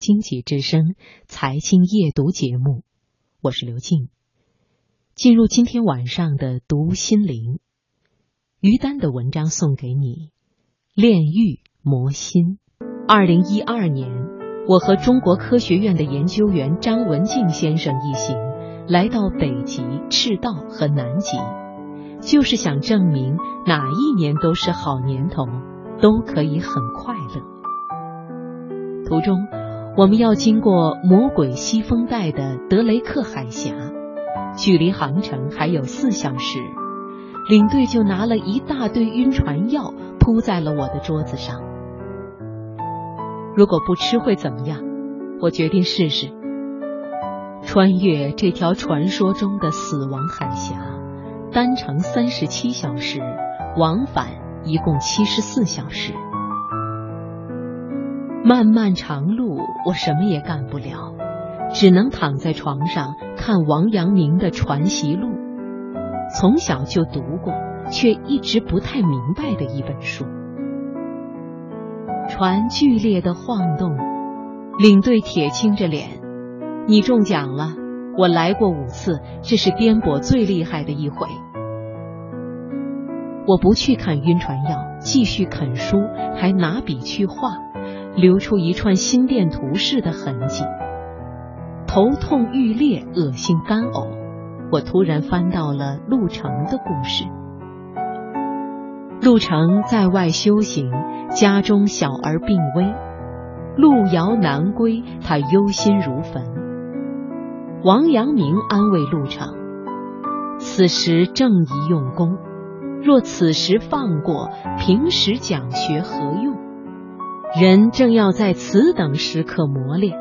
经济之声财经夜读节目，我是刘静。进入今天晚上的读心灵，于丹的文章送给你。炼狱魔心。二零一二年，我和中国科学院的研究员张文静先生一行来到北极、赤道和南极，就是想证明哪一年都是好年头，都可以很快乐。途中。我们要经过魔鬼西风带的德雷克海峡，距离航程还有四小时。领队就拿了一大堆晕船药铺在了我的桌子上。如果不吃会怎么样？我决定试试。穿越这条传说中的死亡海峡，单程三十七小时，往返一共七十四小时。漫漫长路，我什么也干不了，只能躺在床上看王阳明的《传习录》，从小就读过，却一直不太明白的一本书。船剧烈的晃动，领队铁青着脸：“你中奖了，我来过五次，这是颠簸最厉害的一回。”我不去看晕船药，继续啃书，还拿笔去画。留出一串心电图似的痕迹，头痛欲裂，恶心干呕。我突然翻到了陆程的故事。陆程在外修行，家中小儿病危，路遥难归，他忧心如焚。王阳明安慰陆程：“此时正宜用功，若此时放过，平时讲学何用？”人正要在此等时刻磨练，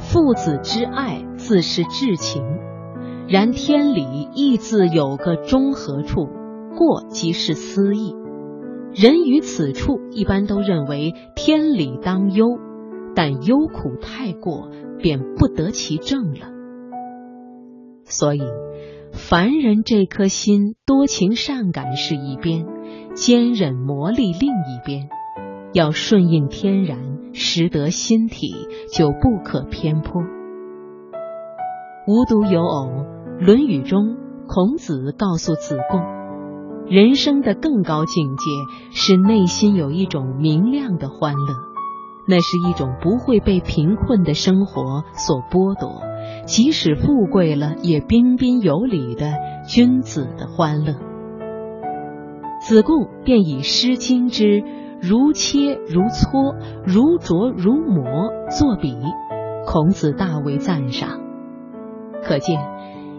父子之爱自是至情，然天理亦自有个中和处，过即是私意。人于此处一般都认为天理当忧，但忧苦太过，便不得其正了。所以，凡人这颗心多情善感是一边，坚忍磨砺另一边。要顺应天然，识得心体，就不可偏颇。无独有偶，《论语》中孔子告诉子贡，人生的更高境界是内心有一种明亮的欢乐，那是一种不会被贫困的生活所剥夺，即使富贵了也彬彬有礼的君子的欢乐。子贡便以《诗经》之。如切如磋，如琢如磨，作比，孔子大为赞赏。可见，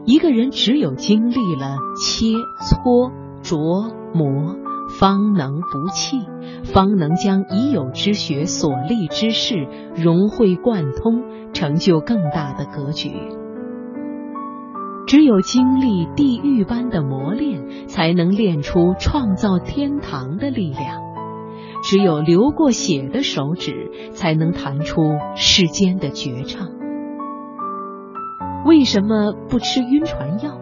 一个人只有经历了切磋琢磨，方能不弃，方能将已有之学、所立之事融会贯通，成就更大的格局。只有经历地狱般的磨练，才能练出创造天堂的力量。只有流过血的手指，才能弹出世间的绝唱。为什么不吃晕船药？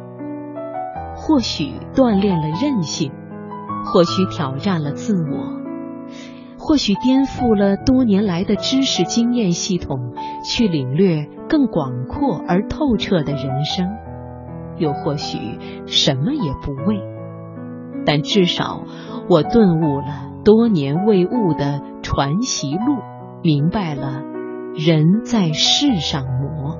或许锻炼了韧性，或许挑战了自我，或许颠覆了多年来的知识经验系统，去领略更广阔而透彻的人生。又或许什么也不为，但至少我顿悟了。多年未悟的传习录，明白了，人在世上磨。